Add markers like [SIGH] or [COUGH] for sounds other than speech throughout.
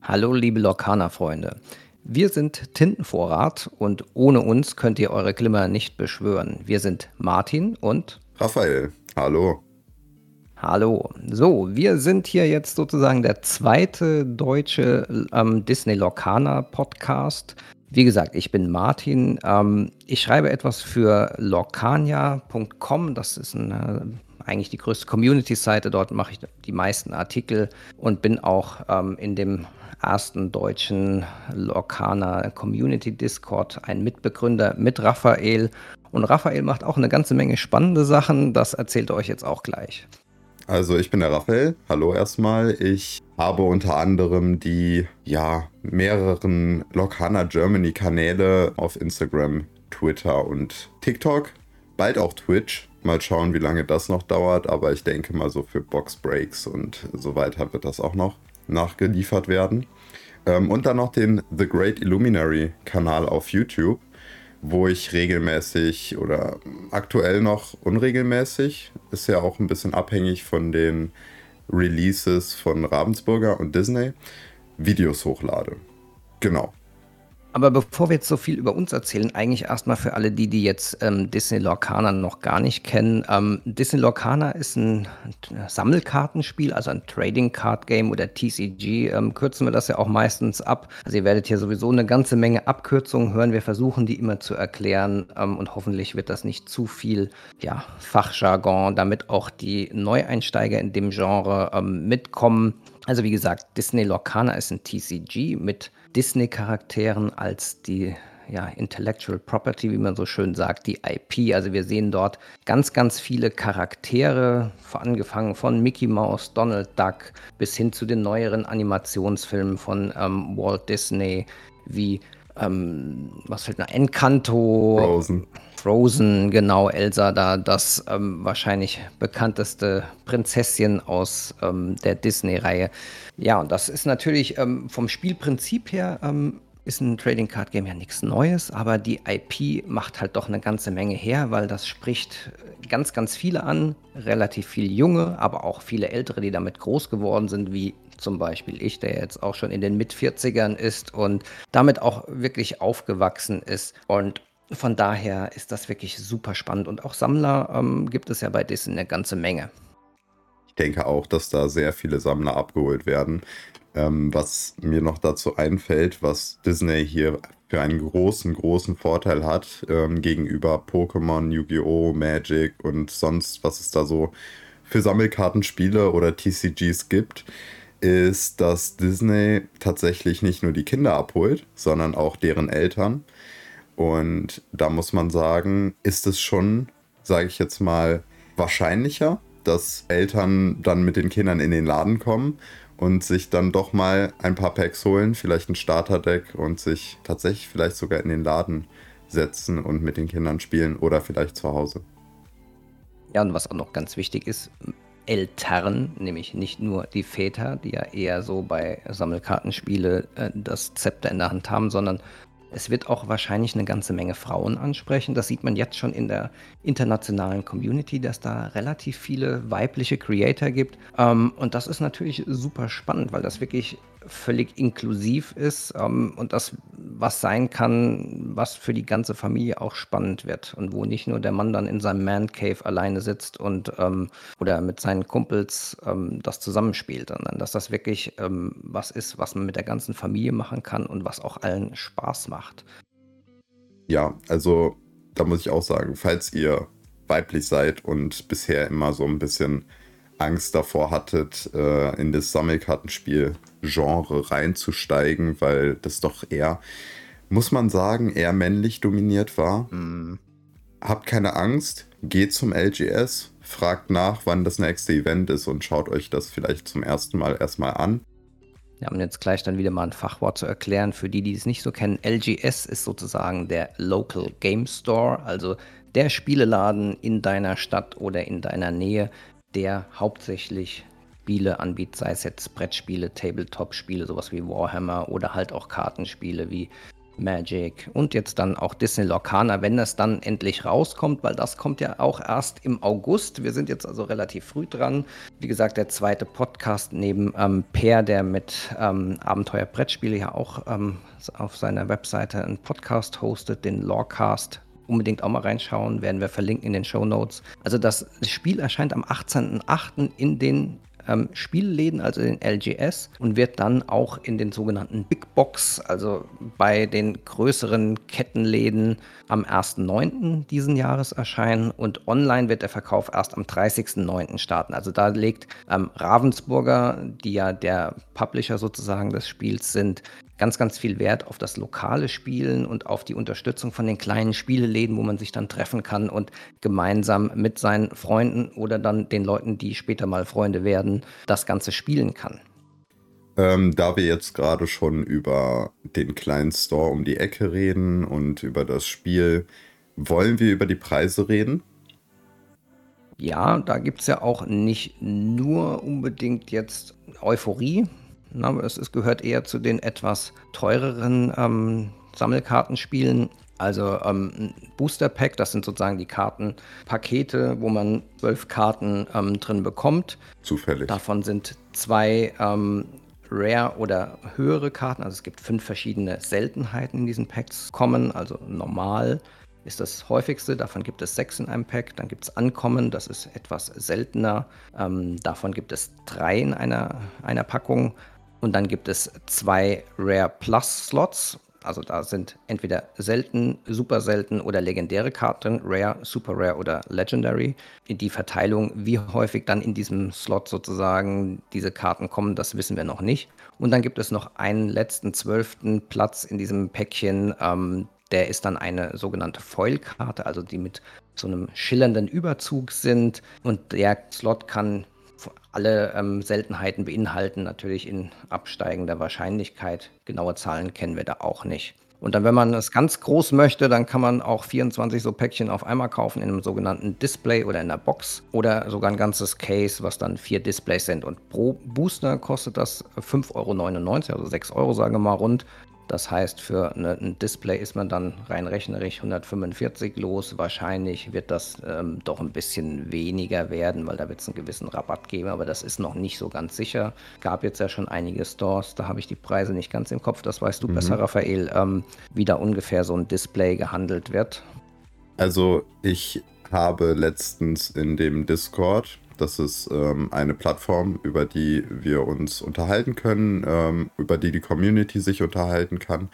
Hallo liebe Lokana-Freunde. Wir sind Tintenvorrat und ohne uns könnt ihr eure Glimmer nicht beschwören. Wir sind Martin und Raphael. Hallo. Hallo. So, wir sind hier jetzt sozusagen der zweite deutsche ähm, Disney Lorcaner Podcast. Wie gesagt, ich bin Martin. Ähm, ich schreibe etwas für lorcania.com. Das ist ein, eigentlich die größte Community-Seite. Dort mache ich die meisten Artikel und bin auch ähm, in dem ersten deutschen Lorcaner Community Discord ein Mitbegründer mit Raphael. Und Raphael macht auch eine ganze Menge spannende Sachen. Das erzählt er euch jetzt auch gleich. Also ich bin der Raphael. Hallo erstmal. Ich habe unter anderem die ja mehreren Lokana Germany Kanäle auf Instagram, Twitter und TikTok. Bald auch Twitch. Mal schauen, wie lange das noch dauert. Aber ich denke mal so für Box Breaks und so weiter wird das auch noch nachgeliefert werden. Ähm, und dann noch den The Great Illuminary Kanal auf YouTube wo ich regelmäßig oder aktuell noch unregelmäßig, ist ja auch ein bisschen abhängig von den Releases von Ravensburger und Disney, Videos hochlade. Genau. Aber bevor wir jetzt so viel über uns erzählen, eigentlich erstmal für alle die, die jetzt ähm, Disney Lorcaner noch gar nicht kennen. Ähm, Disney Lorcaner ist ein Sammelkartenspiel, also ein Trading Card Game oder TCG. Ähm, kürzen wir das ja auch meistens ab. Also ihr werdet hier sowieso eine ganze Menge Abkürzungen hören. Wir versuchen die immer zu erklären ähm, und hoffentlich wird das nicht zu viel ja, Fachjargon, damit auch die Neueinsteiger in dem Genre ähm, mitkommen. Also wie gesagt, Disney Lorcaner ist ein TCG mit Disney-Charakteren als die ja, Intellectual Property, wie man so schön sagt, die IP. Also wir sehen dort ganz, ganz viele Charaktere, angefangen von Mickey Mouse, Donald Duck bis hin zu den neueren Animationsfilmen von ähm, Walt Disney, wie ähm, was fällt noch? Encanto. Frozen. Frozen, genau, Elsa da, das ähm, wahrscheinlich bekannteste Prinzesschen aus ähm, der Disney-Reihe. Ja, und das ist natürlich ähm, vom Spielprinzip her ähm, ist ein Trading Card Game ja nichts Neues, aber die IP macht halt doch eine ganze Menge her, weil das spricht ganz, ganz viele an, relativ viele junge, aber auch viele ältere, die damit groß geworden sind, wie zum Beispiel ich, der jetzt auch schon in den Mit-40ern ist und damit auch wirklich aufgewachsen ist. Und von daher ist das wirklich super spannend. Und auch Sammler ähm, gibt es ja bei Disney eine ganze Menge. Ich denke auch, dass da sehr viele Sammler abgeholt werden. Ähm, was mir noch dazu einfällt, was Disney hier für einen großen, großen Vorteil hat ähm, gegenüber Pokémon, Yu-Gi-Oh!, Magic und sonst, was es da so für Sammelkartenspiele oder TCGs gibt, ist, dass Disney tatsächlich nicht nur die Kinder abholt, sondern auch deren Eltern. Und da muss man sagen, ist es schon, sage ich jetzt mal, wahrscheinlicher, dass Eltern dann mit den Kindern in den Laden kommen und sich dann doch mal ein paar Packs holen, vielleicht ein Starterdeck und sich tatsächlich vielleicht sogar in den Laden setzen und mit den Kindern spielen oder vielleicht zu Hause. Ja, und was auch noch ganz wichtig ist, Eltern, nämlich nicht nur die Väter, die ja eher so bei Sammelkartenspiele äh, das Zepter in der Hand haben, sondern es wird auch wahrscheinlich eine ganze Menge Frauen ansprechen. Das sieht man jetzt schon in der internationalen Community, dass da relativ viele weibliche Creator gibt. Ähm, und das ist natürlich super spannend, weil das wirklich völlig inklusiv ist ähm, und das was sein kann, was für die ganze Familie auch spannend wird und wo nicht nur der Mann dann in seinem Man Cave alleine sitzt und ähm, oder mit seinen Kumpels ähm, das zusammenspielt, sondern dass das wirklich ähm, was ist, was man mit der ganzen Familie machen kann und was auch allen Spaß macht. Ja, also da muss ich auch sagen, falls ihr weiblich seid und bisher immer so ein bisschen Angst davor hattet, äh, in das Sammelkartenspiel-Genre reinzusteigen, weil das doch eher, muss man sagen, eher männlich dominiert war. Mhm. Habt keine Angst, geht zum LGS, fragt nach, wann das nächste Event ist und schaut euch das vielleicht zum ersten Mal erstmal an. Ja, um jetzt gleich dann wieder mal ein Fachwort zu erklären, für die, die es nicht so kennen, LGS ist sozusagen der Local Game Store, also der Spieleladen in deiner Stadt oder in deiner Nähe, der hauptsächlich Spiele anbietet, sei es jetzt Brettspiele, Tabletop-Spiele, sowas wie Warhammer oder halt auch Kartenspiele wie Magic und jetzt dann auch Disney Lorcaner, wenn das dann endlich rauskommt, weil das kommt ja auch erst im August. Wir sind jetzt also relativ früh dran. Wie gesagt, der zweite Podcast neben ähm, Per, der mit ähm, Abenteuer Brettspiele ja auch ähm, auf seiner Webseite einen Podcast hostet, den Lorecast unbedingt auch mal reinschauen, werden wir verlinken in den Show Notes. Also das Spiel erscheint am 18.08. in den ähm, Spielläden, also den LGS, und wird dann auch in den sogenannten Big Box, also bei den größeren Kettenläden am 1.9. diesen Jahres erscheinen und online wird der Verkauf erst am 30.9. starten. Also da legt ähm, Ravensburger, die ja der Publisher sozusagen des Spiels sind, ganz, ganz viel Wert auf das lokale Spielen und auf die Unterstützung von den kleinen Spieleläden, wo man sich dann treffen kann und gemeinsam mit seinen Freunden oder dann den Leuten, die später mal Freunde werden, das Ganze spielen kann. Ähm, da wir jetzt gerade schon über den kleinen Store um die Ecke reden und über das Spiel, wollen wir über die Preise reden? Ja, da gibt es ja auch nicht nur unbedingt jetzt Euphorie, na, es, es, gehört eher zu den etwas teureren ähm, Sammelkartenspielen. Also ähm, Booster Pack, das sind sozusagen die Kartenpakete, wo man zwölf Karten ähm, drin bekommt. Zufällig. Davon sind zwei ähm, Rare oder höhere Karten. Also es gibt fünf verschiedene Seltenheiten in diesen Packs kommen. Also normal ist das häufigste. Davon gibt es sechs in einem Pack. Dann gibt es Ankommen, das ist etwas seltener. Ähm, davon gibt es drei in einer, einer Packung. Und dann gibt es zwei Rare Plus Slots. Also da sind entweder selten, super selten oder legendäre Karten, Rare, Super Rare oder Legendary. Die Verteilung, wie häufig dann in diesem Slot sozusagen diese Karten kommen, das wissen wir noch nicht. Und dann gibt es noch einen letzten zwölften Platz in diesem Päckchen. Ähm, der ist dann eine sogenannte Foil-Karte, also die mit so einem schillernden Überzug sind. Und der Slot kann alle ähm, Seltenheiten beinhalten, natürlich in absteigender Wahrscheinlichkeit. Genaue Zahlen kennen wir da auch nicht. Und dann, wenn man es ganz groß möchte, dann kann man auch 24 so Päckchen auf einmal kaufen in einem sogenannten Display oder in der Box oder sogar ein ganzes Case, was dann vier Displays sind. Und pro Booster kostet das 5,99 Euro, also 6 Euro, sagen wir mal rund. Das heißt, für eine, ein Display ist man dann rein rechnerisch 145 los. Wahrscheinlich wird das ähm, doch ein bisschen weniger werden, weil da wird es einen gewissen Rabatt geben, aber das ist noch nicht so ganz sicher. Gab jetzt ja schon einige Stores, da habe ich die Preise nicht ganz im Kopf. Das weißt du mhm. besser, Raphael, ähm, wie da ungefähr so ein Display gehandelt wird. Also ich habe letztens in dem Discord das ist ähm, eine Plattform, über die wir uns unterhalten können, ähm, über die die Community sich unterhalten kann.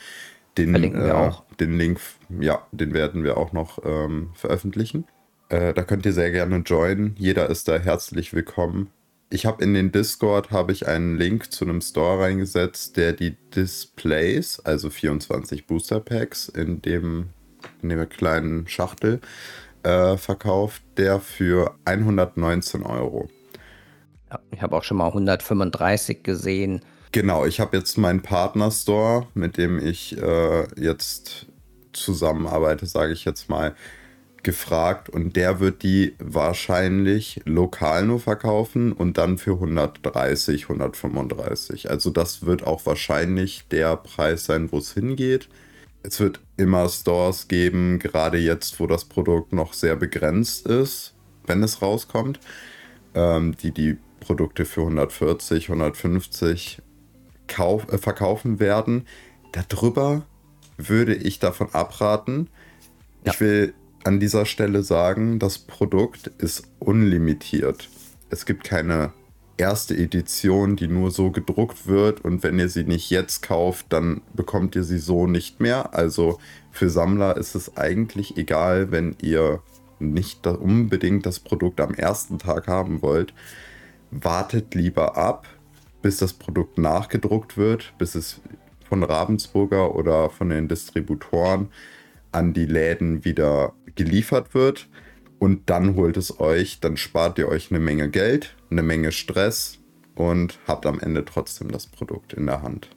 Den, Verlinken wir äh, auch. Den Link, ja, den werden wir auch noch ähm, veröffentlichen. Äh, da könnt ihr sehr gerne joinen. Jeder ist da herzlich willkommen. Ich habe in den Discord habe ich einen Link zu einem Store reingesetzt, der die Displays, also 24 Booster Packs in dem in der kleinen Schachtel äh, verkauft, der für 119 Euro. Ich habe auch schon mal 135 gesehen. Genau, ich habe jetzt meinen Partner-Store, mit dem ich äh, jetzt zusammenarbeite, sage ich jetzt mal, gefragt und der wird die wahrscheinlich lokal nur verkaufen und dann für 130, 135. Also das wird auch wahrscheinlich der Preis sein, wo es hingeht es wird immer Stores geben, gerade jetzt, wo das Produkt noch sehr begrenzt ist, wenn es rauskommt, ähm, die die Produkte für 140, 150 kauf, äh, verkaufen werden. Darüber würde ich davon abraten. Ja. Ich will an dieser Stelle sagen, das Produkt ist unlimitiert. Es gibt keine erste Edition, die nur so gedruckt wird und wenn ihr sie nicht jetzt kauft, dann bekommt ihr sie so nicht mehr. Also für Sammler ist es eigentlich egal, wenn ihr nicht unbedingt das Produkt am ersten Tag haben wollt. Wartet lieber ab, bis das Produkt nachgedruckt wird, bis es von Ravensburger oder von den Distributoren an die Läden wieder geliefert wird und dann holt es euch, dann spart ihr euch eine Menge Geld, eine Menge Stress und habt am Ende trotzdem das Produkt in der Hand.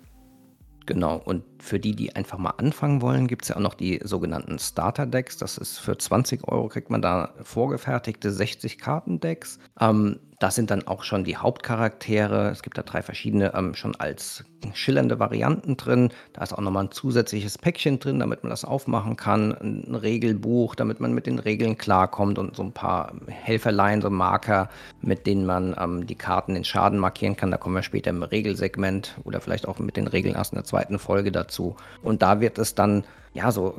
Genau, und für die, die einfach mal anfangen wollen, gibt es ja auch noch die sogenannten Starter-Decks. Das ist für 20 Euro kriegt man da vorgefertigte 60-Karten-Decks. Ähm, das sind dann auch schon die Hauptcharaktere. Es gibt da drei verschiedene ähm, schon als schillernde Varianten drin. Da ist auch nochmal ein zusätzliches Päckchen drin, damit man das aufmachen kann. Ein Regelbuch, damit man mit den Regeln klarkommt und so ein paar Helferlein, so Marker, mit denen man ähm, die Karten den Schaden markieren kann. Da kommen wir später im Regelsegment oder vielleicht auch mit den Regeln erst in der zweiten Folge dazu. Und da wird es dann, ja, so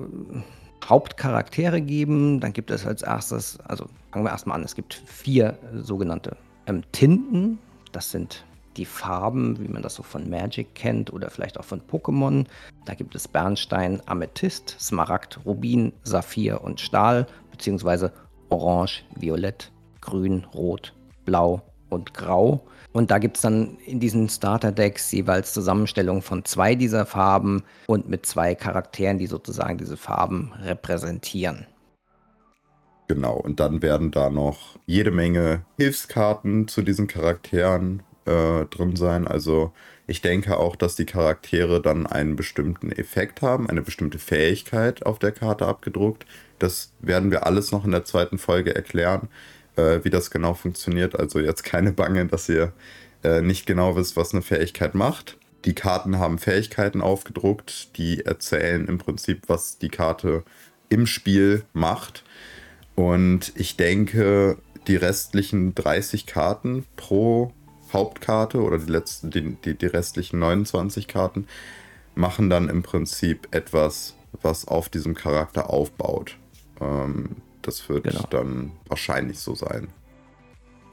Hauptcharaktere geben. Dann gibt es als erstes, also fangen wir erstmal an, es gibt vier sogenannte ähm, Tinten. Das sind die Farben, wie man das so von Magic kennt oder vielleicht auch von Pokémon. Da gibt es Bernstein, Amethyst, Smaragd, Rubin, Saphir und Stahl, beziehungsweise Orange, Violett, Grün, Rot, Blau und Grau. Und da gibt es dann in diesen Starter-Decks jeweils Zusammenstellungen von zwei dieser Farben und mit zwei Charakteren, die sozusagen diese Farben repräsentieren. Genau, und dann werden da noch jede Menge Hilfskarten zu diesen Charakteren äh, drin sein. Also ich denke auch, dass die Charaktere dann einen bestimmten Effekt haben, eine bestimmte Fähigkeit auf der Karte abgedruckt. Das werden wir alles noch in der zweiten Folge erklären äh, wie das genau funktioniert. Also jetzt keine Bange, dass ihr äh, nicht genau wisst, was eine Fähigkeit macht. Die Karten haben Fähigkeiten aufgedruckt, die erzählen im Prinzip, was die Karte im Spiel macht. Und ich denke, die restlichen 30 Karten pro Hauptkarte oder die, letzten, die, die, die restlichen 29 Karten machen dann im Prinzip etwas, was auf diesem Charakter aufbaut. Ähm, das wird genau. dann wahrscheinlich so sein.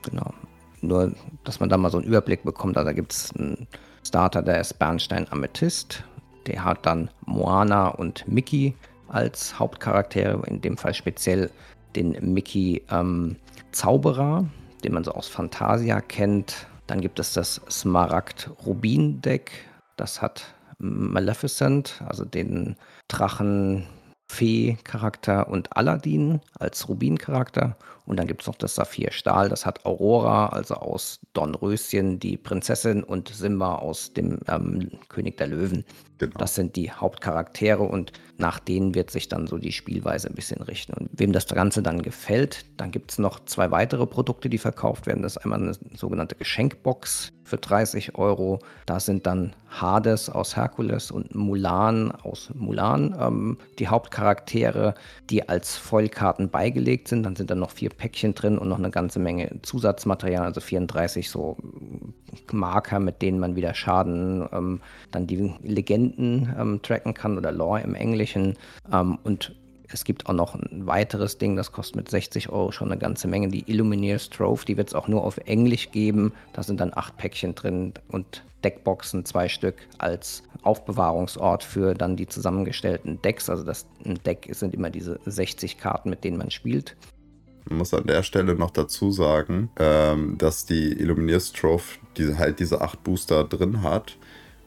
Genau. Nur, dass man da mal so einen Überblick bekommt. Also da gibt es einen Starter, der ist Bernstein Amethyst. Der hat dann Moana und Mickey als Hauptcharaktere. In dem Fall speziell den Mickey ähm, Zauberer, den man so aus Fantasia kennt. Dann gibt es das Smaragd Rubin Deck. Das hat Maleficent, also den Drachen Fee-Charakter und Aladdin als Rubin-Charakter. Und dann gibt es noch das Saphir-Stahl, das hat Aurora, also aus Dornröschen, die Prinzessin und Simba aus dem ähm, König der Löwen. Genau. Das sind die Hauptcharaktere und nach denen wird sich dann so die Spielweise ein bisschen richten. Und wem das Ganze dann gefällt, dann gibt es noch zwei weitere Produkte, die verkauft werden. Das ist einmal eine sogenannte Geschenkbox für 30 Euro. Da sind dann Hades aus Herkules und Mulan aus Mulan ähm, die Hauptcharaktere, die als Vollkarten beigelegt sind. Dann sind da noch vier Päckchen drin und noch eine ganze Menge Zusatzmaterial, also 34 so Marker, mit denen man wieder Schaden, ähm, dann die Legenden ähm, tracken kann oder Lore im Englischen. Ähm, und es gibt auch noch ein weiteres Ding, das kostet mit 60 Euro schon eine ganze Menge. Die Illumineers Trove, die wird es auch nur auf Englisch geben. Da sind dann acht Päckchen drin und Deckboxen, zwei Stück, als Aufbewahrungsort für dann die zusammengestellten Decks. Also das Deck sind immer diese 60 Karten, mit denen man spielt. Man muss an der Stelle noch dazu sagen, ähm, dass die Illumineers Trove die, halt diese acht Booster drin hat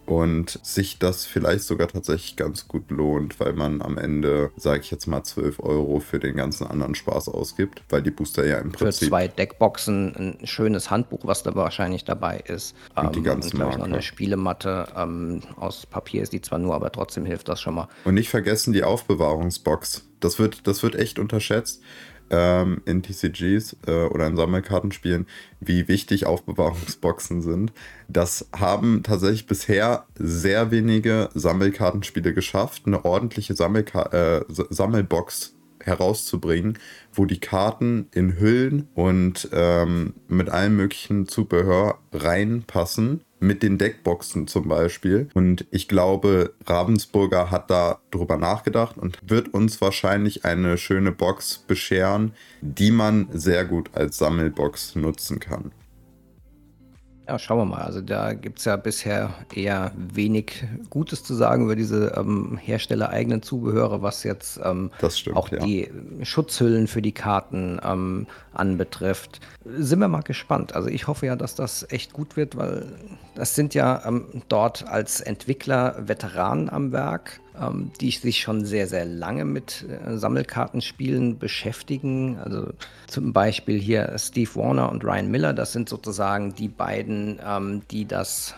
und sich das vielleicht sogar tatsächlich ganz gut lohnt, weil man am Ende, sage ich jetzt mal, 12 Euro für den ganzen anderen Spaß ausgibt, weil die Booster ja im Prinzip... Für zwei Deckboxen ein schönes Handbuch, was da wahrscheinlich dabei ist. Und ähm, die ganzen und, ich, noch eine Spielematte ähm, aus Papier ist die zwar nur, aber trotzdem hilft das schon mal. Und nicht vergessen die Aufbewahrungsbox. Das wird, das wird echt unterschätzt ähm, in TCGs äh, oder in Sammelkartenspielen, wie wichtig Aufbewahrungsboxen sind. Das haben tatsächlich bisher sehr wenige Sammelkartenspiele geschafft, eine ordentliche Sammelka äh, Sammelbox herauszubringen, wo die Karten in Hüllen und ähm, mit allem möglichen Zubehör reinpassen mit den Deckboxen zum Beispiel. Und ich glaube, Ravensburger hat da drüber nachgedacht und wird uns wahrscheinlich eine schöne Box bescheren, die man sehr gut als Sammelbox nutzen kann. Ja, schauen wir mal. Also da gibt es ja bisher eher wenig Gutes zu sagen über diese ähm, herstellereigenen Zubehöre, was jetzt ähm, stimmt, auch ja. die Schutzhüllen für die Karten ähm, anbetrifft. Sind wir mal gespannt. Also ich hoffe ja, dass das echt gut wird, weil das sind ja ähm, dort als Entwickler Veteranen am Werk ähm, die sich schon sehr, sehr lange mit äh, Sammelkartenspielen beschäftigen. Also zum Beispiel hier Steve Warner und Ryan Miller, das sind sozusagen die beiden, ähm, die das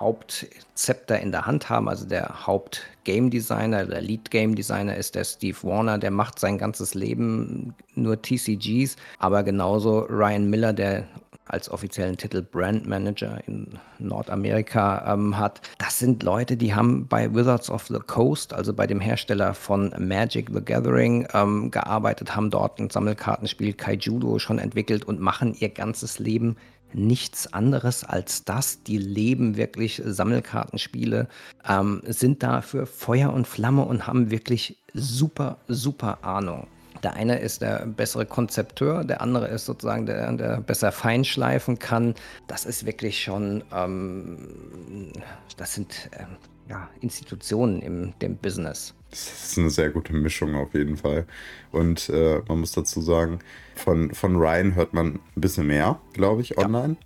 Hauptzepter in der Hand haben. Also der Haupt-Game Designer, der Lead-Game Designer ist der Steve Warner, der macht sein ganzes Leben nur TCGs, aber genauso Ryan Miller, der als offiziellen Titel Brand Manager in Nordamerika ähm, hat. Das sind Leute, die haben bei Wizards of the Coast, also bei dem Hersteller von Magic the Gathering, ähm, gearbeitet, haben dort ein Sammelkartenspiel Kaijudo schon entwickelt und machen ihr ganzes Leben nichts anderes als das. Die leben wirklich Sammelkartenspiele, ähm, sind da für Feuer und Flamme und haben wirklich super, super Ahnung. Der eine ist der bessere Konzepteur, der andere ist sozusagen der, der besser feinschleifen kann. Das ist wirklich schon, ähm, das sind äh, ja, Institutionen im dem Business. Das ist eine sehr gute Mischung auf jeden Fall. Und äh, man muss dazu sagen, von, von Ryan hört man ein bisschen mehr, glaube ich, online.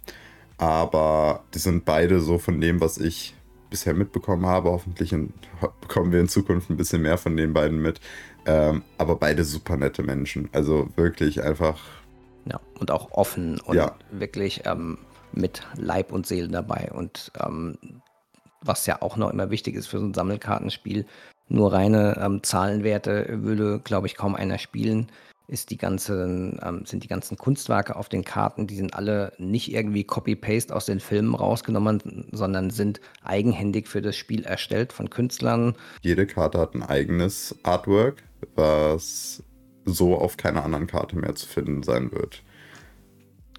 Ja. Aber die sind beide so von dem, was ich bisher mitbekommen habe. Hoffentlich in, bekommen wir in Zukunft ein bisschen mehr von den beiden mit. Ähm, aber beide super nette Menschen. Also wirklich einfach. Ja, und auch offen und ja. wirklich ähm, mit Leib und Seele dabei. Und ähm, was ja auch noch immer wichtig ist für so ein Sammelkartenspiel, nur reine ähm, Zahlenwerte würde, glaube ich, kaum einer spielen. Ist die ganzen, ähm, sind die ganzen Kunstwerke auf den Karten, die sind alle nicht irgendwie Copy-Paste aus den Filmen rausgenommen, sondern sind eigenhändig für das Spiel erstellt von Künstlern. Jede Karte hat ein eigenes Artwork, was so auf keiner anderen Karte mehr zu finden sein wird.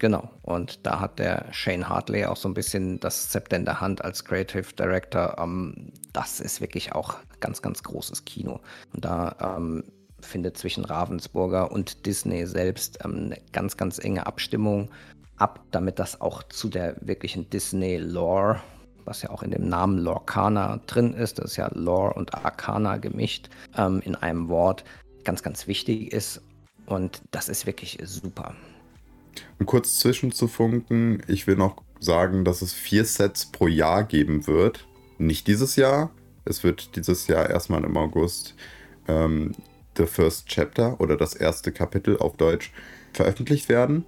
Genau, und da hat der Shane Hartley auch so ein bisschen das Zepter in der Hand als Creative Director. Ähm, das ist wirklich auch ganz, ganz großes Kino. Und da ähm, findet zwischen Ravensburger und Disney selbst ähm, eine ganz, ganz enge Abstimmung ab, damit das auch zu der wirklichen Disney-Lore, was ja auch in dem Namen Lorcana drin ist, das ist ja Lore und Arcana gemischt ähm, in einem Wort, ganz, ganz wichtig ist. Und das ist wirklich super. Um kurz zwischenzufunken, ich will noch sagen, dass es vier Sets pro Jahr geben wird. Nicht dieses Jahr. Es wird dieses Jahr erstmal im August ähm, The First Chapter oder das erste Kapitel auf Deutsch veröffentlicht werden.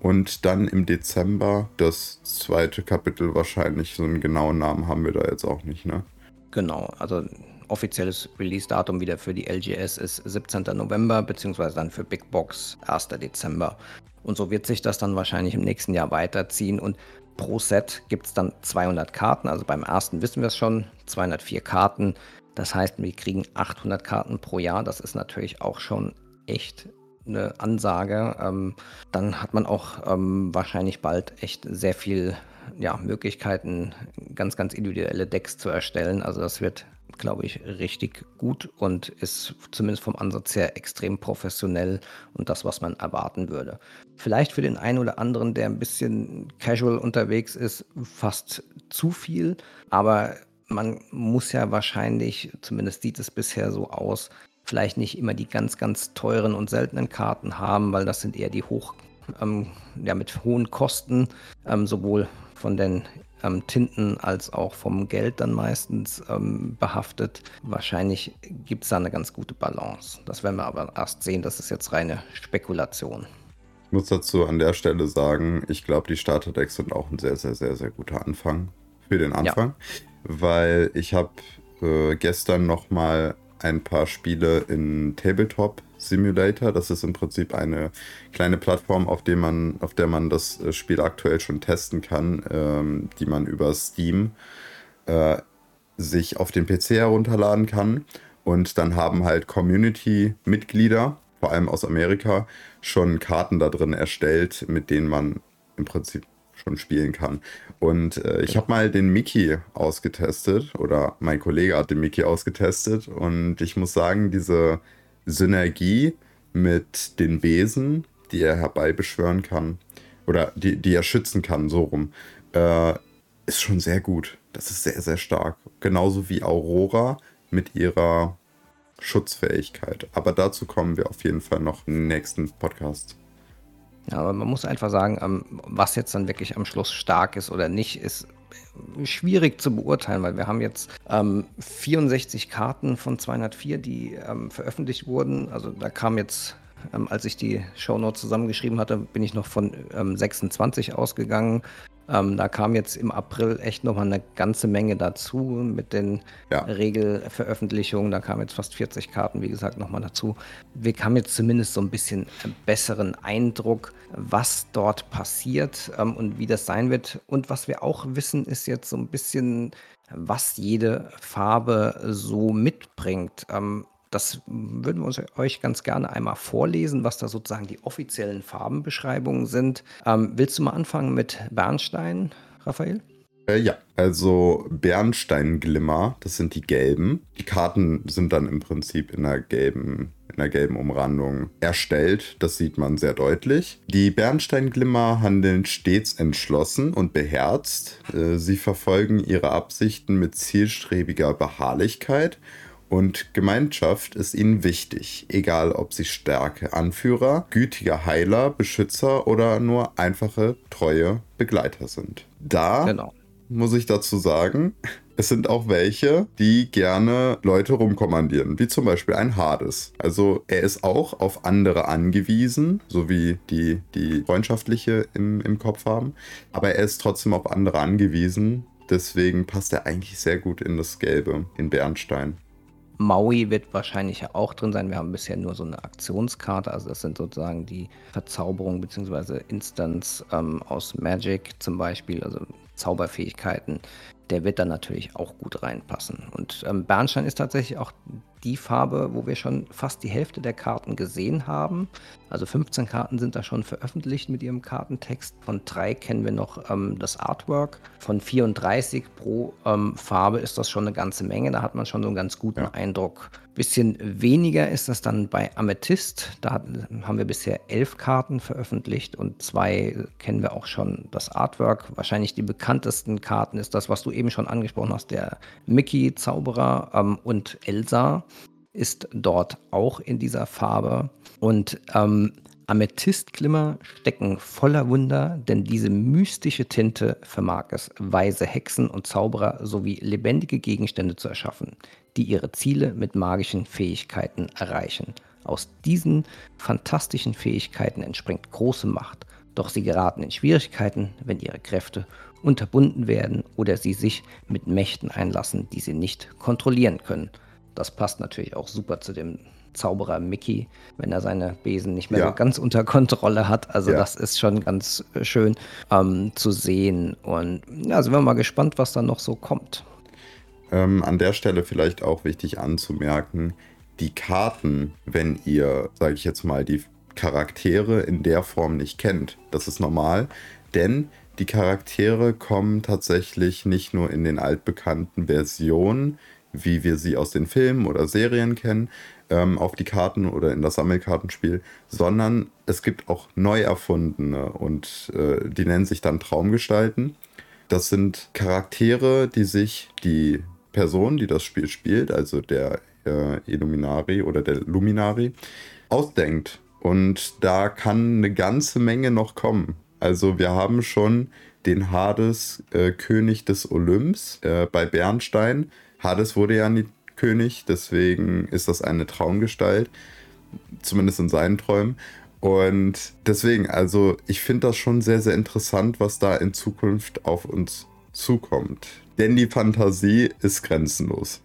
Und dann im Dezember das zweite Kapitel wahrscheinlich. So einen genauen Namen haben wir da jetzt auch nicht, ne? Genau, also offizielles Release-Datum wieder für die LGS ist 17. November, beziehungsweise dann für Big Box 1. Dezember. Und so wird sich das dann wahrscheinlich im nächsten Jahr weiterziehen. Und pro Set gibt es dann 200 Karten. Also beim ersten wissen wir es schon, 204 Karten. Das heißt, wir kriegen 800 Karten pro Jahr. Das ist natürlich auch schon echt eine Ansage. Ähm, dann hat man auch ähm, wahrscheinlich bald echt sehr viel ja, Möglichkeiten, ganz, ganz individuelle Decks zu erstellen. Also das wird glaube ich, richtig gut und ist zumindest vom Ansatz her extrem professionell und das, was man erwarten würde. Vielleicht für den einen oder anderen, der ein bisschen casual unterwegs ist, fast zu viel, aber man muss ja wahrscheinlich, zumindest sieht es bisher so aus, vielleicht nicht immer die ganz, ganz teuren und seltenen Karten haben, weil das sind eher die hoch, ähm, ja, mit hohen Kosten, ähm, sowohl von den ähm, Tinten als auch vom Geld dann meistens ähm, behaftet. Wahrscheinlich gibt es da eine ganz gute Balance. Das werden wir aber erst sehen. Das ist jetzt reine Spekulation. Ich muss dazu an der Stelle sagen, ich glaube, die Starterdecks sind auch ein sehr, sehr, sehr, sehr guter Anfang für den Anfang, ja. Weil ich habe äh, gestern noch mal ein paar Spiele in Tabletop Simulator. Das ist im Prinzip eine kleine Plattform, auf, der man, auf der man das äh, Spiel aktuell schon testen kann, ähm, die man über Steam äh, sich auf den PC herunterladen kann. Und dann haben halt Community-Mitglieder, vor allem aus Amerika, schon Karten da drin erstellt, mit denen man im Prinzip schon spielen kann. Und äh, ich habe mal den Mickey ausgetestet oder mein Kollege hat den Mickey ausgetestet und ich muss sagen, diese Synergie mit den Wesen, die er herbeibeschwören kann, oder die, die er schützen kann, so rum, äh, ist schon sehr gut. Das ist sehr, sehr stark. Genauso wie Aurora mit ihrer Schutzfähigkeit. Aber dazu kommen wir auf jeden Fall noch im nächsten Podcast. Ja, aber man muss einfach sagen, ähm, was jetzt dann wirklich am Schluss stark ist oder nicht, ist schwierig zu beurteilen, weil wir haben jetzt ähm, 64 Karten von 204, die ähm, veröffentlicht wurden. Also da kam jetzt, ähm, als ich die Shownotes zusammengeschrieben hatte, bin ich noch von 26 ähm, ausgegangen. Ähm, da kam jetzt im April echt nochmal eine ganze Menge dazu mit den ja. Regelveröffentlichungen. Da kamen jetzt fast 40 Karten, wie gesagt, nochmal dazu. Wir haben jetzt zumindest so ein bisschen besseren Eindruck, was dort passiert ähm, und wie das sein wird. Und was wir auch wissen, ist jetzt so ein bisschen, was jede Farbe so mitbringt. Ähm, das würden wir uns euch ganz gerne einmal vorlesen, was da sozusagen die offiziellen Farbenbeschreibungen sind. Ähm, willst du mal anfangen mit Bernstein, Raphael? Äh, ja, also Bernsteinglimmer, das sind die gelben. Die Karten sind dann im Prinzip in einer gelben, in einer gelben Umrandung erstellt. Das sieht man sehr deutlich. Die Bernsteinglimmer handeln stets entschlossen und beherzt. Äh, sie verfolgen ihre Absichten mit zielstrebiger Beharrlichkeit und Gemeinschaft ist ihnen wichtig, egal ob sie starke Anführer, gütige Heiler, Beschützer oder nur einfache, treue Begleiter sind. Da genau. muss ich dazu sagen, [LAUGHS] es sind auch welche, die gerne Leute rumkommandieren, wie zum Beispiel ein Hades. Also er ist auch auf andere angewiesen, so wie die, die freundschaftliche im, im Kopf haben, aber er ist trotzdem auf andere angewiesen. Deswegen passt er eigentlich sehr gut in das Gelbe, in Bernstein. Maui wird wahrscheinlich auch drin sein. Wir haben bisher nur so eine Aktionskarte. Also das sind sozusagen die Verzauberungen bzw. Instants ähm, aus Magic zum Beispiel, also Zauberfähigkeiten. Der wird dann natürlich auch gut reinpassen. Und ähm, Bernstein ist tatsächlich auch die Farbe, wo wir schon fast die Hälfte der Karten gesehen haben. Also 15 Karten sind da schon veröffentlicht mit ihrem Kartentext. Von drei kennen wir noch ähm, das Artwork. Von 34 pro ähm, Farbe ist das schon eine ganze Menge. Da hat man schon so einen ganz guten ja. Eindruck. Bisschen weniger ist das dann bei Amethyst. Da haben wir bisher elf Karten veröffentlicht und zwei kennen wir auch schon das Artwork. Wahrscheinlich die bekanntesten Karten ist das, was du eben schon angesprochen hast, der Mickey Zauberer ähm, und Elsa ist dort auch in dieser Farbe. Und ähm, Amethystglimmer stecken voller Wunder, denn diese mystische Tinte vermag es, weise Hexen und Zauberer sowie lebendige Gegenstände zu erschaffen, die ihre Ziele mit magischen Fähigkeiten erreichen. Aus diesen fantastischen Fähigkeiten entspringt große Macht, doch sie geraten in Schwierigkeiten, wenn ihre Kräfte unterbunden werden oder sie sich mit Mächten einlassen, die sie nicht kontrollieren können. Das passt natürlich auch super zu dem Zauberer Mickey, wenn er seine Besen nicht mehr ja. so ganz unter Kontrolle hat. Also ja. das ist schon ganz äh, schön ähm, zu sehen. Und ja, sind wir mal gespannt, was da noch so kommt. Ähm, an der Stelle vielleicht auch wichtig anzumerken, die Karten, wenn ihr, sage ich jetzt mal, die Charaktere in der Form nicht kennt, das ist normal, denn die Charaktere kommen tatsächlich nicht nur in den altbekannten Versionen, wie wir sie aus den Filmen oder Serien kennen, ähm, auf die Karten oder in das Sammelkartenspiel, sondern es gibt auch neu erfundene und äh, die nennen sich dann Traumgestalten. Das sind Charaktere, die sich die Person, die das Spiel spielt, also der äh, Illuminari oder der Luminari, ausdenkt. Und da kann eine ganze Menge noch kommen. Also wir haben schon den Hades äh, König des Olymps äh, bei Bernstein. Hades wurde ja nie König, deswegen ist das eine Traumgestalt, zumindest in seinen Träumen. Und deswegen, also ich finde das schon sehr, sehr interessant, was da in Zukunft auf uns zukommt. Denn die Fantasie ist grenzenlos.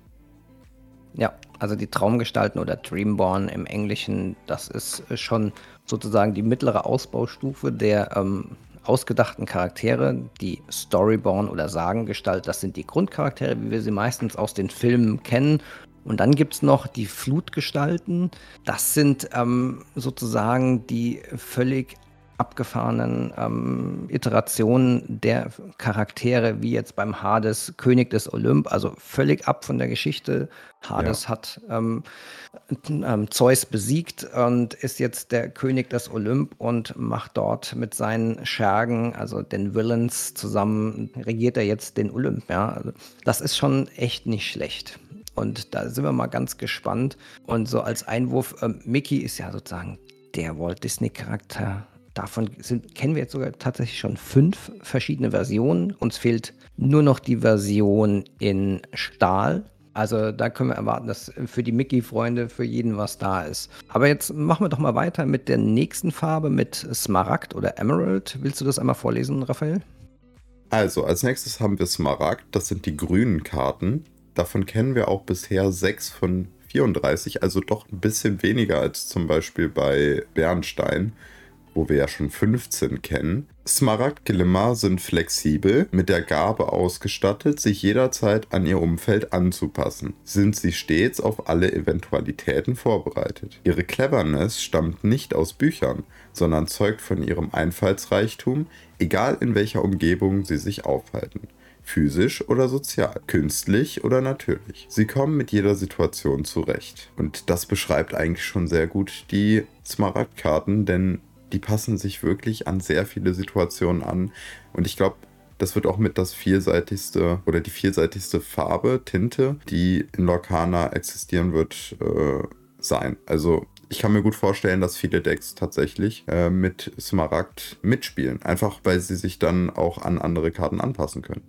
Ja, also die Traumgestalten oder Dreamborn im Englischen, das ist schon sozusagen die mittlere Ausbaustufe der ähm, ausgedachten Charaktere, die Storyborn oder Sagengestalt, das sind die Grundcharaktere, wie wir sie meistens aus den Filmen kennen. Und dann gibt es noch die Flutgestalten. Das sind ähm, sozusagen die völlig abgefahrenen ähm, Iterationen der Charaktere, wie jetzt beim Hades König des Olymp, also völlig ab von der Geschichte. Hades ja. hat ähm, ähm, Zeus besiegt und ist jetzt der König des Olymp und macht dort mit seinen Schergen, also den Villains, zusammen regiert er jetzt den Olymp. Ja? Also das ist schon echt nicht schlecht. Und da sind wir mal ganz gespannt. Und so als Einwurf, ähm, Mickey ist ja sozusagen der Walt Disney-Charakter Davon sind, kennen wir jetzt sogar tatsächlich schon fünf verschiedene Versionen. Uns fehlt nur noch die Version in Stahl. Also da können wir erwarten, dass für die Mickey-Freunde für jeden was da ist. Aber jetzt machen wir doch mal weiter mit der nächsten Farbe, mit Smaragd oder Emerald. Willst du das einmal vorlesen, Raphael? Also, als nächstes haben wir Smaragd. Das sind die grünen Karten. Davon kennen wir auch bisher 6 von 34, also doch ein bisschen weniger als zum Beispiel bei Bernstein wo wir ja schon 15 kennen. Smaragd-Glimmer sind flexibel, mit der Gabe ausgestattet, sich jederzeit an ihr Umfeld anzupassen. Sind sie stets auf alle Eventualitäten vorbereitet. Ihre Cleverness stammt nicht aus Büchern, sondern zeugt von ihrem Einfallsreichtum, egal in welcher Umgebung sie sich aufhalten physisch oder sozial, künstlich oder natürlich. Sie kommen mit jeder Situation zurecht. Und das beschreibt eigentlich schon sehr gut die Smaragd-Karten, denn die passen sich wirklich an sehr viele Situationen an. Und ich glaube, das wird auch mit das vielseitigste oder die vielseitigste Farbe, Tinte, die in Lorcana existieren wird, äh, sein. Also ich kann mir gut vorstellen, dass viele Decks tatsächlich äh, mit Smaragd mitspielen. Einfach weil sie sich dann auch an andere Karten anpassen können.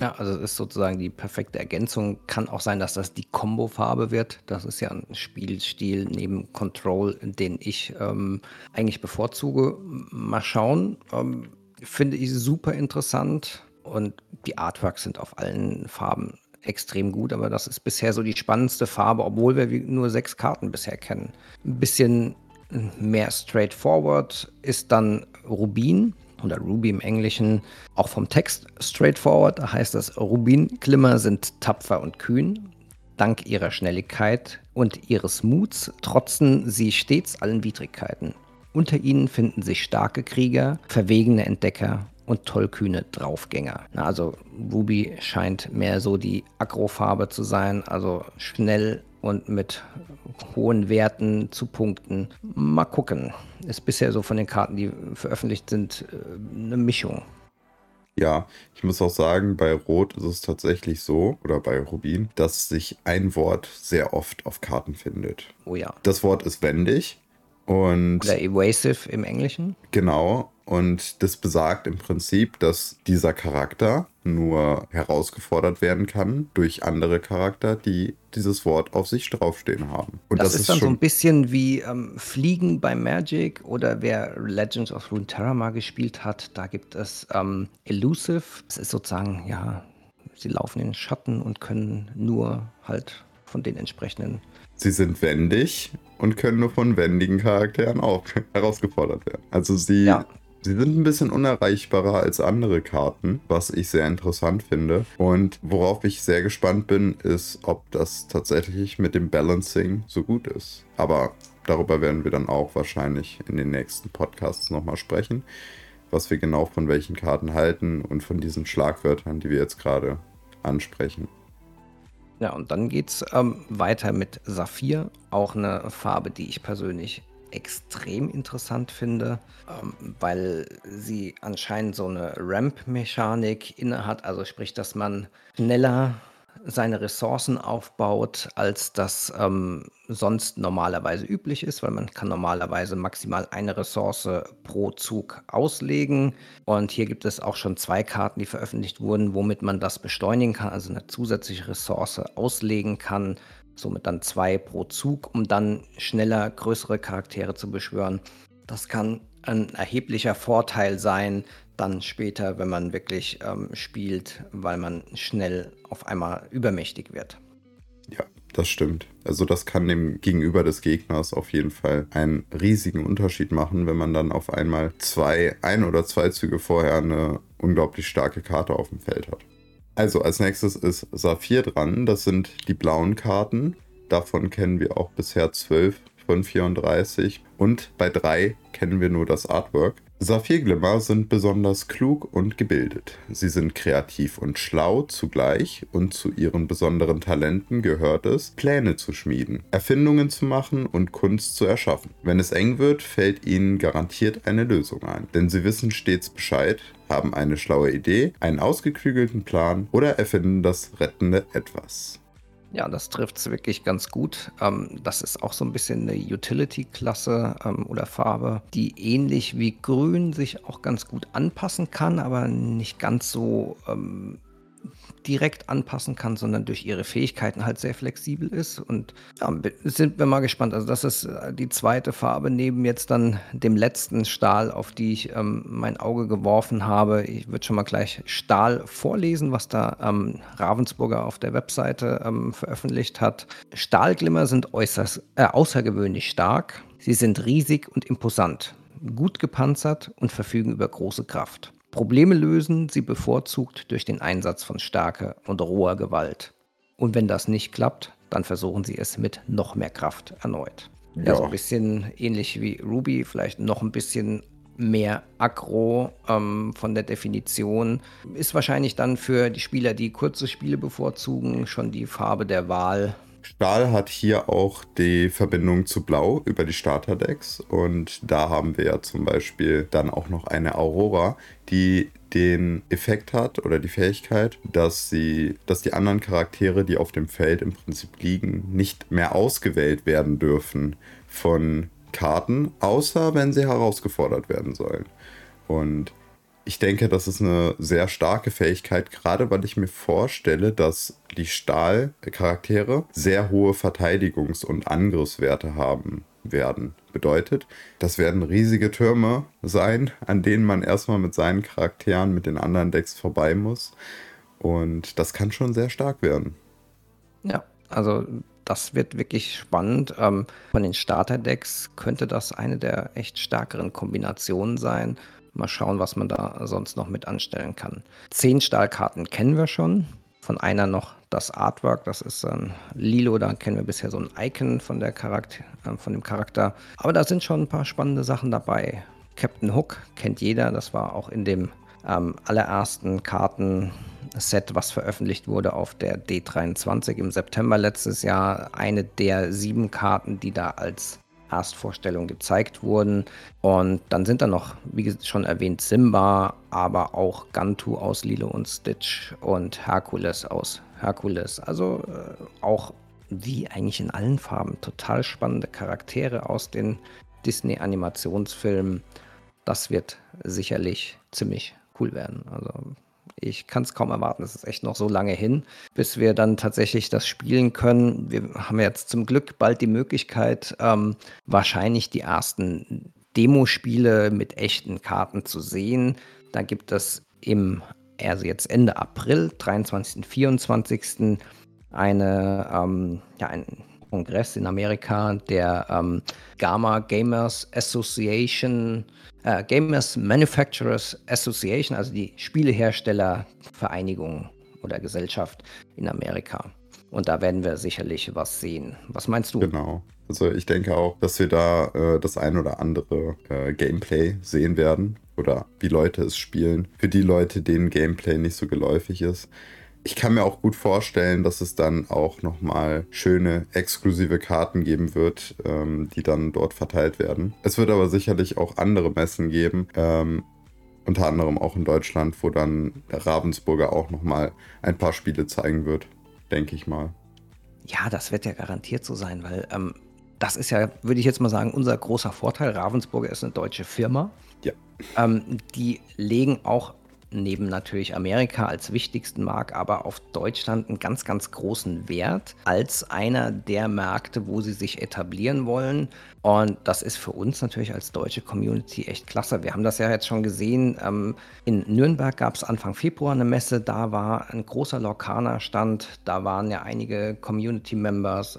Ja, also es ist sozusagen die perfekte Ergänzung. Kann auch sein, dass das die Combo-Farbe wird. Das ist ja ein Spielstil neben Control, den ich ähm, eigentlich bevorzuge. Mal schauen. Ähm, finde ich super interessant und die Artworks sind auf allen Farben extrem gut, aber das ist bisher so die spannendste Farbe, obwohl wir nur sechs Karten bisher kennen. Ein bisschen mehr straightforward ist dann Rubin oder Ruby im Englischen, auch vom Text straightforward. Da heißt es, Rubin-Glimmer sind tapfer und kühn. Dank ihrer Schnelligkeit und ihres Muts trotzen sie stets allen Widrigkeiten. Unter ihnen finden sich starke Krieger, verwegene Entdecker und tollkühne Draufgänger. Also Ruby scheint mehr so die Agrofarbe zu sein, also schnell und mit hohen Werten zu punkten. Mal gucken. Ist bisher so von den Karten, die veröffentlicht sind, äh, eine Mischung. Ja, ich muss auch sagen, bei Rot ist es tatsächlich so, oder bei Rubin, dass sich ein Wort sehr oft auf Karten findet. Oh ja. Das Wort ist wendig. Und oder evasive im Englischen. Genau. Und das besagt im Prinzip, dass dieser Charakter nur herausgefordert werden kann durch andere Charakter, die dieses Wort auf sich draufstehen haben. Und das, das ist, ist dann so ein bisschen wie ähm, Fliegen bei Magic oder wer Legends of Runeterra mal gespielt hat, da gibt es ähm, Elusive. Das ist sozusagen, ja, sie laufen in den Schatten und können nur halt von den entsprechenden. Sie sind wendig und können nur von wendigen Charakteren auch [LAUGHS] herausgefordert werden. Also sie ja. Sie sind ein bisschen unerreichbarer als andere Karten, was ich sehr interessant finde. Und worauf ich sehr gespannt bin, ist, ob das tatsächlich mit dem Balancing so gut ist. Aber darüber werden wir dann auch wahrscheinlich in den nächsten Podcasts nochmal sprechen, was wir genau von welchen Karten halten und von diesen Schlagwörtern, die wir jetzt gerade ansprechen. Ja, und dann geht es ähm, weiter mit Saphir, auch eine Farbe, die ich persönlich extrem interessant finde, ähm, weil sie anscheinend so eine Ramp-Mechanik innehat, also sprich, dass man schneller seine Ressourcen aufbaut, als das ähm, sonst normalerweise üblich ist, weil man kann normalerweise maximal eine Ressource pro Zug auslegen. Und hier gibt es auch schon zwei Karten, die veröffentlicht wurden, womit man das beschleunigen kann, also eine zusätzliche Ressource auslegen kann somit dann zwei pro Zug, um dann schneller größere Charaktere zu beschwören. Das kann ein erheblicher Vorteil sein, dann später, wenn man wirklich ähm, spielt, weil man schnell auf einmal übermächtig wird. Ja, das stimmt. Also das kann dem Gegenüber des Gegners auf jeden Fall einen riesigen Unterschied machen, wenn man dann auf einmal zwei, ein oder zwei Züge vorher eine unglaublich starke Karte auf dem Feld hat. Also als nächstes ist Saphir dran. Das sind die blauen Karten. Davon kennen wir auch bisher 12 von 34. Und bei drei kennen wir nur das Artwork. Saphirglimmer sind besonders klug und gebildet. Sie sind kreativ und schlau zugleich und zu ihren besonderen Talenten gehört es, Pläne zu schmieden, Erfindungen zu machen und Kunst zu erschaffen. Wenn es eng wird, fällt ihnen garantiert eine Lösung ein, denn sie wissen stets Bescheid, haben eine schlaue Idee, einen ausgeklügelten Plan oder erfinden das rettende Etwas. Ja, das trifft es wirklich ganz gut. Ähm, das ist auch so ein bisschen eine Utility-Klasse ähm, oder Farbe, die ähnlich wie Grün sich auch ganz gut anpassen kann, aber nicht ganz so ähm, direkt anpassen kann, sondern durch ihre Fähigkeiten halt sehr flexibel ist. Und ja, sind wir mal gespannt. Also das ist äh, die zweite Farbe neben jetzt dann dem letzten Stahl, auf die ich ähm, mein Auge geworfen habe. Ich würde schon mal gleich Stahl vorlesen, was da ähm, Ravensburger auf der Webseite ähm, veröffentlicht hat. Stahlglimmer sind äußerst, äh, außergewöhnlich stark. Sie sind riesig und imposant, gut gepanzert und verfügen über große Kraft. Probleme lösen sie bevorzugt durch den Einsatz von starker und roher Gewalt. Und wenn das nicht klappt, dann versuchen sie es mit noch mehr Kraft erneut. Ja, so ein bisschen ähnlich wie Ruby, vielleicht noch ein bisschen mehr aggro ähm, von der Definition. Ist wahrscheinlich dann für die Spieler, die kurze Spiele bevorzugen, schon die Farbe der Wahl. Stahl hat hier auch die Verbindung zu Blau über die Starterdecks und da haben wir ja zum Beispiel dann auch noch eine Aurora, die den Effekt hat oder die Fähigkeit, dass sie, dass die anderen Charaktere, die auf dem Feld im Prinzip liegen, nicht mehr ausgewählt werden dürfen von Karten, außer wenn sie herausgefordert werden sollen. Und ich denke, das ist eine sehr starke Fähigkeit, gerade weil ich mir vorstelle, dass die Stahlcharaktere sehr hohe Verteidigungs- und Angriffswerte haben werden. Bedeutet, das werden riesige Türme sein, an denen man erstmal mit seinen Charakteren, mit den anderen Decks vorbei muss. Und das kann schon sehr stark werden. Ja, also das wird wirklich spannend. Ähm, von den Starter-Decks könnte das eine der echt stärkeren Kombinationen sein. Mal schauen, was man da sonst noch mit anstellen kann. Zehn Stahlkarten kennen wir schon. Von einer noch das Artwork, das ist ein Lilo, da kennen wir bisher so ein Icon von, der Charakter, äh, von dem Charakter. Aber da sind schon ein paar spannende Sachen dabei. Captain Hook kennt jeder, das war auch in dem ähm, allerersten Kartenset, was veröffentlicht wurde auf der D23 im September letztes Jahr, eine der sieben Karten, die da als Erstvorstellungen gezeigt wurden. Und dann sind da noch, wie schon erwähnt, Simba, aber auch Gantu aus Lilo und Stitch und Herkules aus Herkules. Also äh, auch wie eigentlich in allen Farben total spannende Charaktere aus den Disney-Animationsfilmen. Das wird sicherlich ziemlich cool werden. Also ich kann es kaum erwarten. Es ist echt noch so lange hin, bis wir dann tatsächlich das spielen können. Wir haben jetzt zum Glück bald die Möglichkeit, ähm, wahrscheinlich die ersten Demospiele mit echten Karten zu sehen. Da gibt es im, also jetzt Ende April, 23. 24. eine, ähm, ja, ein Kongress in Amerika der ähm, Gamma Gamers Association äh, Gamers Manufacturers Association, also die Spieleherstellervereinigung oder Gesellschaft in Amerika. Und da werden wir sicherlich was sehen. Was meinst du? Genau. Also ich denke auch, dass wir da äh, das ein oder andere äh, Gameplay sehen werden oder wie Leute es spielen. Für die Leute, denen Gameplay nicht so geläufig ist ich kann mir auch gut vorstellen, dass es dann auch nochmal schöne exklusive Karten geben wird, ähm, die dann dort verteilt werden. Es wird aber sicherlich auch andere Messen geben. Ähm, unter anderem auch in Deutschland, wo dann Ravensburger auch nochmal ein paar Spiele zeigen wird, denke ich mal. Ja, das wird ja garantiert so sein, weil ähm, das ist ja, würde ich jetzt mal sagen, unser großer Vorteil. Ravensburger ist eine deutsche Firma. Ja. Ähm, die legen auch neben natürlich Amerika als wichtigsten Markt, aber auf Deutschland einen ganz, ganz großen Wert als einer der Märkte, wo sie sich etablieren wollen. Und das ist für uns natürlich als deutsche Community echt klasse. Wir haben das ja jetzt schon gesehen. Ähm, in Nürnberg gab es Anfang Februar eine Messe, da war ein großer Lorcaner-Stand, da waren ja einige Community-Members.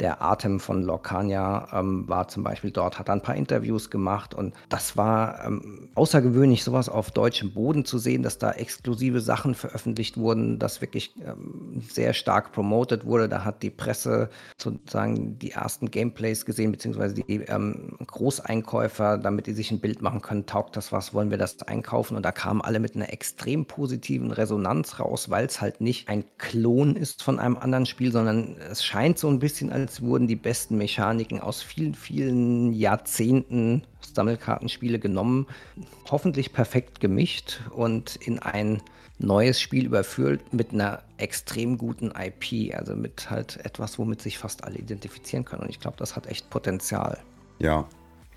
Der Atem von Lorcania ähm, war zum Beispiel dort, hat ein paar Interviews gemacht und das war ähm, außergewöhnlich, sowas auf deutschem Boden zu sehen, dass da exklusive Sachen veröffentlicht wurden, das wirklich ähm, sehr stark promotet wurde. Da hat die Presse sozusagen die ersten Gameplays gesehen, beziehungsweise die ähm, Großeinkäufer, damit die sich ein Bild machen können, taugt das was, wollen wir das einkaufen? Und da kamen alle mit einer extrem positiven Resonanz raus, weil es halt nicht ein Klon ist von einem anderen Spiel, sondern es scheint so ein bisschen als damals wurden die besten Mechaniken aus vielen, vielen Jahrzehnten Sammelkartenspiele genommen, hoffentlich perfekt gemischt und in ein neues Spiel überführt mit einer extrem guten IP, also mit halt etwas, womit sich fast alle identifizieren können. Und ich glaube, das hat echt Potenzial. Ja,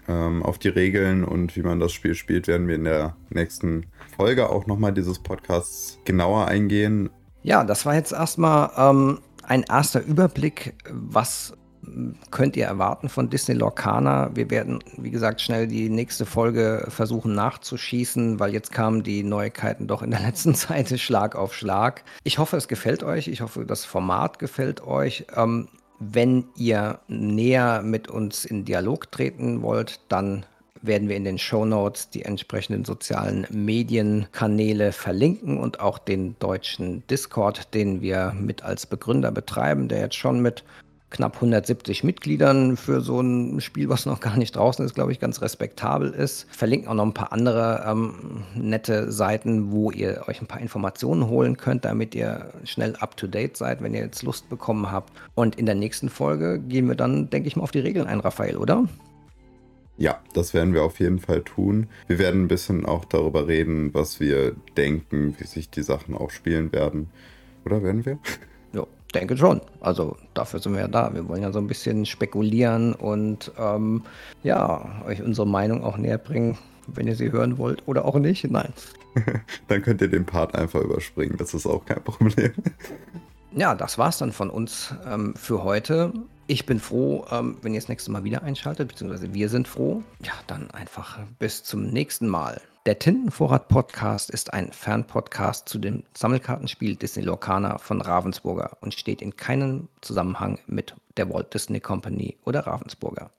ähm, auf die Regeln und wie man das Spiel spielt, werden wir in der nächsten Folge auch nochmal dieses Podcasts genauer eingehen. Ja, das war jetzt erstmal ähm, ein erster Überblick, was könnt ihr erwarten von Disney Lorcaner. Wir werden, wie gesagt, schnell die nächste Folge versuchen nachzuschießen, weil jetzt kamen die Neuigkeiten doch in der [LAUGHS] letzten Zeit Schlag auf Schlag. Ich hoffe, es gefällt euch. Ich hoffe, das Format gefällt euch. Ähm, wenn ihr näher mit uns in Dialog treten wollt, dann werden wir in den Show Notes die entsprechenden sozialen Medienkanäle verlinken und auch den deutschen Discord, den wir mit als Begründer betreiben, der jetzt schon mit knapp 170 Mitgliedern für so ein Spiel, was noch gar nicht draußen ist, glaube ich, ganz respektabel ist. Verlinken auch noch ein paar andere ähm, nette Seiten, wo ihr euch ein paar Informationen holen könnt, damit ihr schnell up-to-date seid, wenn ihr jetzt Lust bekommen habt. Und in der nächsten Folge gehen wir dann, denke ich mal, auf die Regeln ein, Raphael, oder? Ja, das werden wir auf jeden Fall tun. Wir werden ein bisschen auch darüber reden, was wir denken, wie sich die Sachen auch spielen werden. Oder werden wir? [LAUGHS] denke schon. Also dafür sind wir ja da. Wir wollen ja so ein bisschen spekulieren und ähm, ja, euch unsere Meinung auch näher bringen, wenn ihr sie hören wollt oder auch nicht. Nein. [LAUGHS] dann könnt ihr den Part einfach überspringen. Das ist auch kein Problem. ja, das war's dann von uns ähm, für heute. Ich bin froh, ähm, wenn ihr das nächste Mal wieder einschaltet, beziehungsweise wir sind froh. Ja, dann einfach bis zum nächsten Mal. Der Tintenvorrat-Podcast ist ein Fernpodcast zu dem Sammelkartenspiel Disney Lorcaner von Ravensburger und steht in keinem Zusammenhang mit der Walt Disney Company oder Ravensburger.